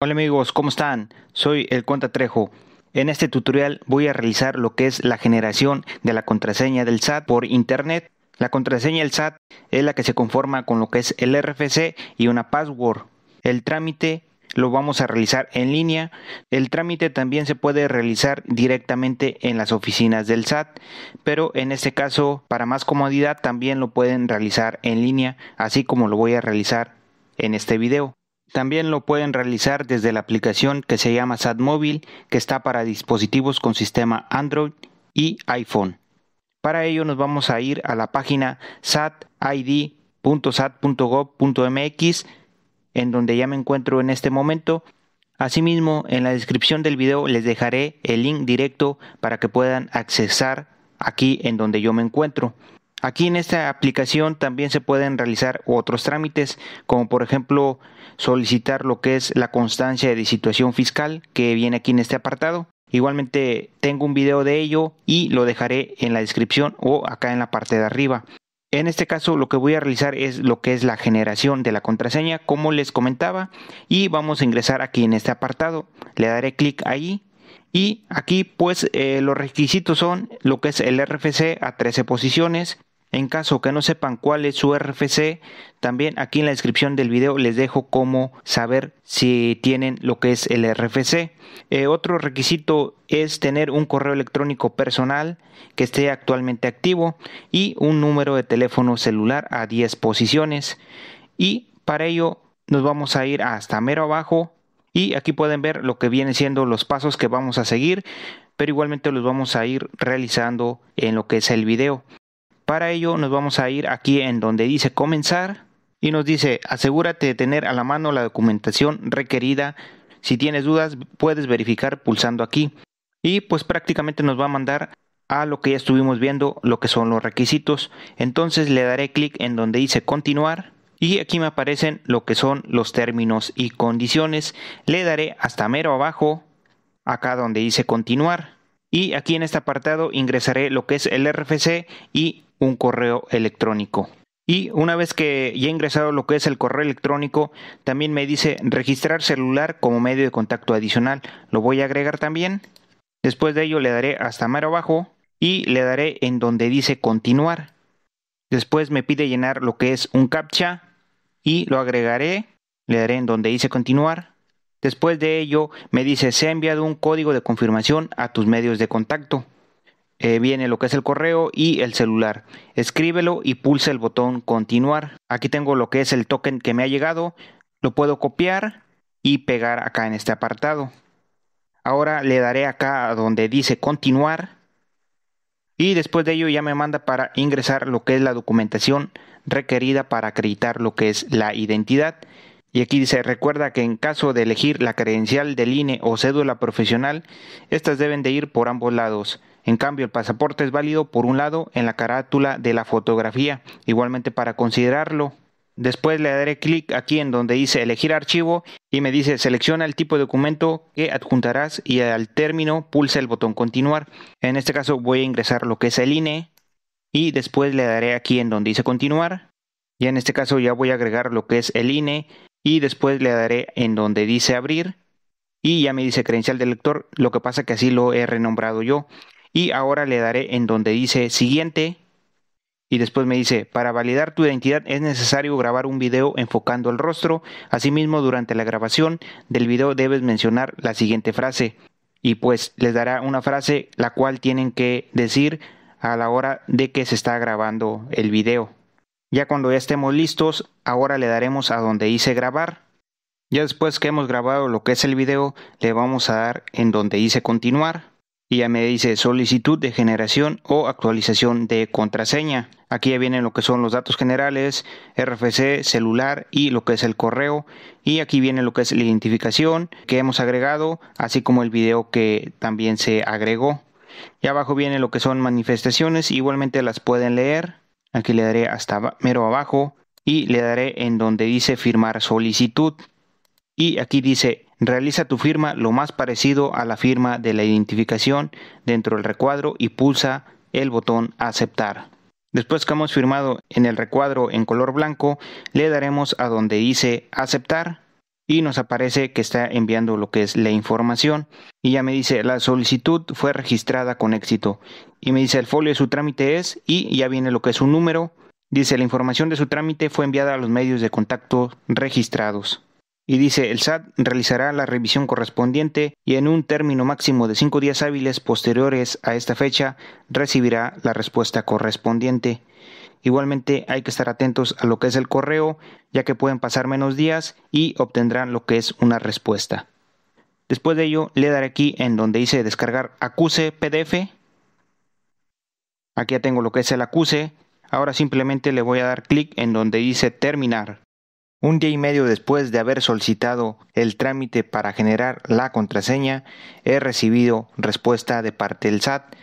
Hola amigos, ¿cómo están? Soy el Cuenta Trejo. En este tutorial voy a realizar lo que es la generación de la contraseña del SAT por internet. La contraseña del SAT es la que se conforma con lo que es el RFC y una password. El trámite lo vamos a realizar en línea. El trámite también se puede realizar directamente en las oficinas del SAT, pero en este caso, para más comodidad, también lo pueden realizar en línea, así como lo voy a realizar en este video. También lo pueden realizar desde la aplicación que se llama SAT Móvil, que está para dispositivos con sistema Android y iPhone. Para ello nos vamos a ir a la página satid.sat.gov.mx, en donde ya me encuentro en este momento. Asimismo, en la descripción del video les dejaré el link directo para que puedan accesar aquí en donde yo me encuentro. Aquí en esta aplicación también se pueden realizar otros trámites, como por ejemplo solicitar lo que es la constancia de situación fiscal que viene aquí en este apartado. Igualmente tengo un video de ello y lo dejaré en la descripción o acá en la parte de arriba. En este caso lo que voy a realizar es lo que es la generación de la contraseña como les comentaba y vamos a ingresar aquí en este apartado. Le daré clic ahí y aquí pues eh, los requisitos son lo que es el RFC a 13 posiciones, en caso que no sepan cuál es su RFC, también aquí en la descripción del video les dejo cómo saber si tienen lo que es el RFC. Eh, otro requisito es tener un correo electrónico personal que esté actualmente activo y un número de teléfono celular a 10 posiciones. Y para ello nos vamos a ir hasta mero abajo y aquí pueden ver lo que vienen siendo los pasos que vamos a seguir, pero igualmente los vamos a ir realizando en lo que es el video. Para ello nos vamos a ir aquí en donde dice comenzar y nos dice asegúrate de tener a la mano la documentación requerida. Si tienes dudas puedes verificar pulsando aquí y pues prácticamente nos va a mandar a lo que ya estuvimos viendo, lo que son los requisitos. Entonces le daré clic en donde dice continuar y aquí me aparecen lo que son los términos y condiciones. Le daré hasta mero abajo, acá donde dice continuar. Y aquí en este apartado ingresaré lo que es el RFC y un correo electrónico. Y una vez que ya he ingresado lo que es el correo electrónico, también me dice registrar celular como medio de contacto adicional. Lo voy a agregar también. Después de ello le daré hasta más abajo y le daré en donde dice continuar. Después me pide llenar lo que es un captcha y lo agregaré. Le daré en donde dice continuar. Después de ello me dice se ha enviado un código de confirmación a tus medios de contacto. Eh, viene lo que es el correo y el celular. Escríbelo y pulsa el botón continuar. Aquí tengo lo que es el token que me ha llegado. Lo puedo copiar y pegar acá en este apartado. Ahora le daré acá donde dice continuar. Y después de ello ya me manda para ingresar lo que es la documentación requerida para acreditar lo que es la identidad. Y aquí dice, recuerda que en caso de elegir la credencial del INE o cédula profesional, estas deben de ir por ambos lados. En cambio, el pasaporte es válido por un lado en la carátula de la fotografía, igualmente para considerarlo. Después le daré clic aquí en donde dice elegir archivo y me dice selecciona el tipo de documento que adjuntarás y al término pulsa el botón continuar. En este caso voy a ingresar lo que es el INE y después le daré aquí en donde dice continuar. Y en este caso ya voy a agregar lo que es el INE y después le daré en donde dice abrir y ya me dice credencial del lector, lo que pasa que así lo he renombrado yo y ahora le daré en donde dice siguiente y después me dice, para validar tu identidad es necesario grabar un video enfocando el rostro. Asimismo, durante la grabación del video debes mencionar la siguiente frase. Y pues les dará una frase la cual tienen que decir a la hora de que se está grabando el video. Ya cuando ya estemos listos, ahora le daremos a donde dice grabar. Ya después que hemos grabado lo que es el video, le vamos a dar en donde dice continuar y ya me dice solicitud de generación o actualización de contraseña. Aquí ya vienen lo que son los datos generales, RFC, celular y lo que es el correo. Y aquí viene lo que es la identificación que hemos agregado, así como el video que también se agregó. Y abajo viene lo que son manifestaciones, igualmente las pueden leer. Aquí le daré hasta mero abajo y le daré en donde dice firmar solicitud. Y aquí dice Realiza tu firma lo más parecido a la firma de la identificación dentro del recuadro y pulsa el botón aceptar. Después que hemos firmado en el recuadro en color blanco, le daremos a donde dice aceptar y nos aparece que está enviando lo que es la información y ya me dice la solicitud fue registrada con éxito y me dice el folio de su trámite es y ya viene lo que es su número. Dice la información de su trámite fue enviada a los medios de contacto registrados. Y dice, el SAT realizará la revisión correspondiente y en un término máximo de cinco días hábiles posteriores a esta fecha recibirá la respuesta correspondiente. Igualmente hay que estar atentos a lo que es el correo, ya que pueden pasar menos días y obtendrán lo que es una respuesta. Después de ello, le daré aquí en donde dice descargar acuse PDF. Aquí ya tengo lo que es el acuse. Ahora simplemente le voy a dar clic en donde dice terminar. Un día y medio después de haber solicitado el trámite para generar la contraseña, he recibido respuesta de parte del SAT,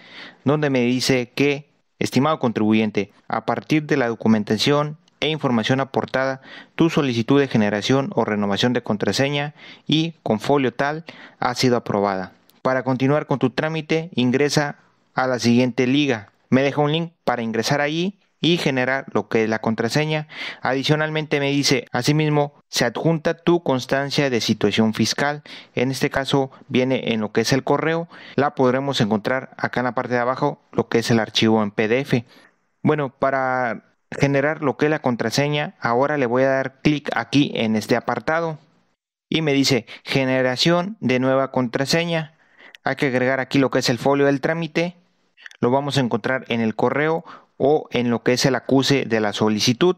donde me dice que Estimado contribuyente, a partir de la documentación e información aportada, tu solicitud de generación o renovación de contraseña y con folio tal ha sido aprobada. Para continuar con tu trámite, ingresa a la siguiente liga. Me deja un link para ingresar allí y generar lo que es la contraseña. Adicionalmente me dice, asimismo, se adjunta tu constancia de situación fiscal. En este caso viene en lo que es el correo. La podremos encontrar acá en la parte de abajo, lo que es el archivo en PDF. Bueno, para generar lo que es la contraseña, ahora le voy a dar clic aquí en este apartado y me dice generación de nueva contraseña. Hay que agregar aquí lo que es el folio del trámite. Lo vamos a encontrar en el correo o en lo que es el acuse de la solicitud.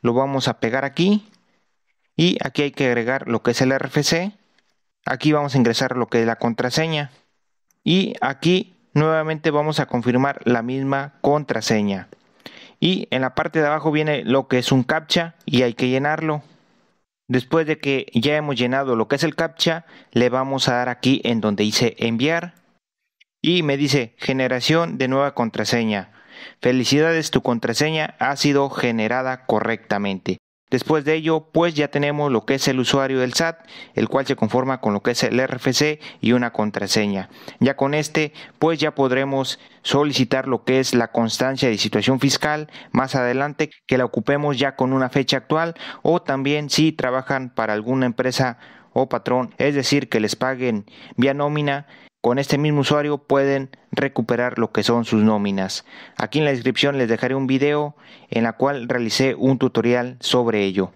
Lo vamos a pegar aquí y aquí hay que agregar lo que es el RFC. Aquí vamos a ingresar lo que es la contraseña y aquí nuevamente vamos a confirmar la misma contraseña. Y en la parte de abajo viene lo que es un captcha y hay que llenarlo. Después de que ya hemos llenado lo que es el captcha, le vamos a dar aquí en donde dice enviar y me dice generación de nueva contraseña. Felicidades, tu contraseña ha sido generada correctamente. Después de ello, pues ya tenemos lo que es el usuario del SAT, el cual se conforma con lo que es el RFC y una contraseña. Ya con este, pues ya podremos solicitar lo que es la constancia de situación fiscal más adelante, que la ocupemos ya con una fecha actual o también si trabajan para alguna empresa o patrón, es decir, que les paguen vía nómina, con este mismo usuario pueden recuperar lo que son sus nóminas. Aquí en la descripción les dejaré un video en la cual realicé un tutorial sobre ello.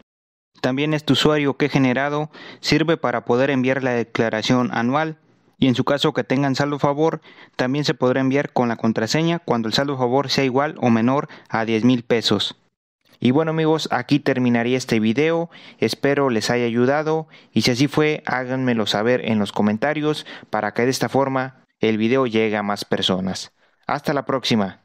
También este usuario que he generado sirve para poder enviar la declaración anual y en su caso que tengan saldo favor también se podrá enviar con la contraseña cuando el saldo favor sea igual o menor a 10 mil pesos. Y bueno amigos, aquí terminaría este video, espero les haya ayudado y si así fue, háganmelo saber en los comentarios para que de esta forma el video llegue a más personas. Hasta la próxima.